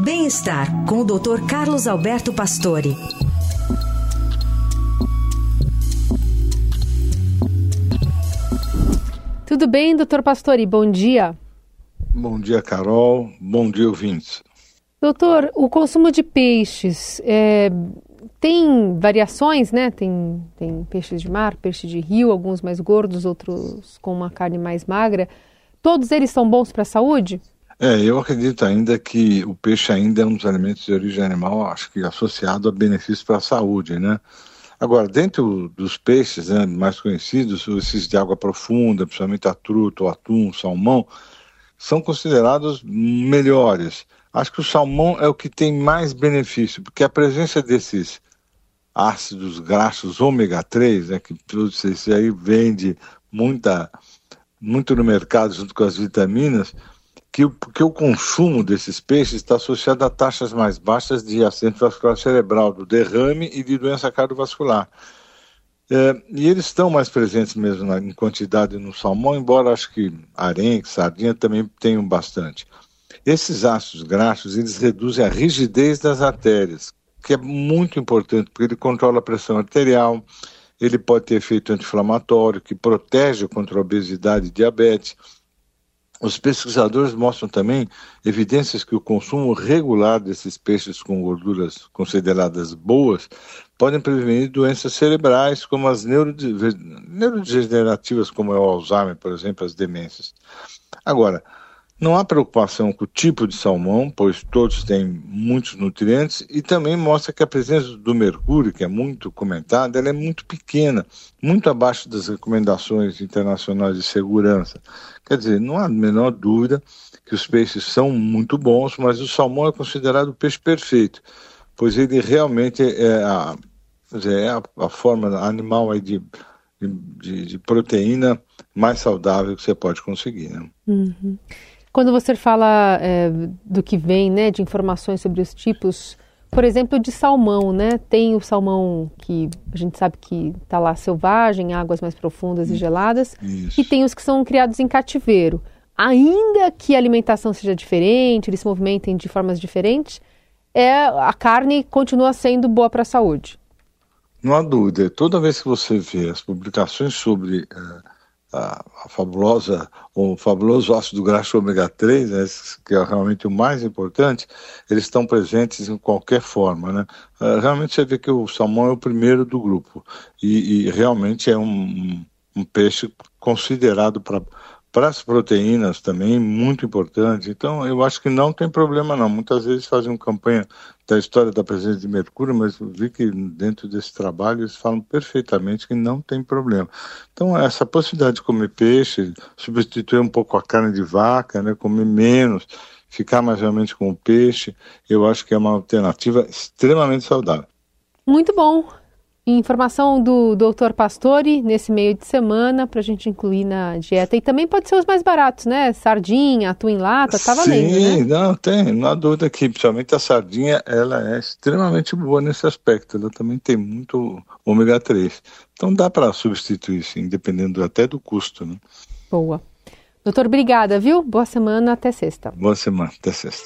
Bem-estar com o Dr. Carlos Alberto Pastore. Tudo bem, doutor Pastore? Bom dia. Bom dia, Carol. Bom dia, ouvintes. Doutor, o consumo de peixes é, tem variações, né? Tem, tem peixes de mar, peixe de rio, alguns mais gordos, outros com uma carne mais magra. Todos eles são bons para a saúde? É, eu acredito ainda que o peixe ainda é um dos alimentos de origem animal, acho que associado a benefícios para a saúde, né? Agora, dentro dos peixes né, mais conhecidos, esses de água profunda, principalmente a truta, o atum, o salmão, são considerados melhores. Acho que o salmão é o que tem mais benefício, porque a presença desses ácidos graxos ômega 3, né, que isso aí vende muita, muito no mercado junto com as vitaminas, que o, que o consumo desses peixes está associado a taxas mais baixas de acidente vascular cerebral, do derrame e de doença cardiovascular. É, e eles estão mais presentes mesmo na, em quantidade no salmão, embora acho que arenque, sardinha também tenham bastante. Esses ácidos graxos, eles reduzem a rigidez das artérias, que é muito importante, porque ele controla a pressão arterial, ele pode ter efeito anti-inflamatório, que protege contra a obesidade e diabetes, os pesquisadores mostram também evidências que o consumo regular desses peixes com gorduras consideradas boas podem prevenir doenças cerebrais, como as neurodegenerativas, como é o Alzheimer, por exemplo, as demências. Agora, não há preocupação com o tipo de salmão, pois todos têm muitos nutrientes, e também mostra que a presença do mercúrio, que é muito comentada, ela é muito pequena, muito abaixo das recomendações internacionais de segurança. Quer dizer, não há a menor dúvida que os peixes são muito bons, mas o salmão é considerado o peixe perfeito, pois ele realmente é a, é a, a forma animal aí de, de, de, proteína mais saudável que você pode conseguir. Né? Uhum. Quando você fala é, do que vem, né, de informações sobre os tipos, por exemplo, de salmão, né? Tem o salmão que a gente sabe que está lá selvagem, águas mais profundas e geladas, Isso. e tem os que são criados em cativeiro. Ainda que a alimentação seja diferente, eles se movimentem de formas diferentes, é, a carne continua sendo boa para a saúde. Não há dúvida. Toda vez que você vê as publicações sobre uh, a, a, fabulosa, o fabuloso ácido graxo ômega 3, né, que é realmente o mais importante, eles estão presentes em qualquer forma. Né? Uh, realmente você vê que o salmão é o primeiro do grupo e, e realmente é um, um peixe considerado para para as proteínas também, muito importante. Então, eu acho que não tem problema não. Muitas vezes fazem uma campanha da história da presença de mercúrio, mas vi que dentro desse trabalho eles falam perfeitamente que não tem problema. Então, essa possibilidade de comer peixe, substituir um pouco a carne de vaca, né, comer menos, ficar mais realmente com o peixe, eu acho que é uma alternativa extremamente saudável. Muito bom. Informação do Dr. Pastore nesse meio de semana para a gente incluir na dieta. E também pode ser os mais baratos, né? Sardinha, atum em lata, tá valendo, Sim, né? não, tem, não há dúvida que principalmente a sardinha, ela é extremamente boa nesse aspecto. Ela também tem muito ômega 3. Então dá para substituir, sim, dependendo até do custo, né? Boa. Doutor, obrigada, viu? Boa semana, até sexta. Boa semana, até sexta.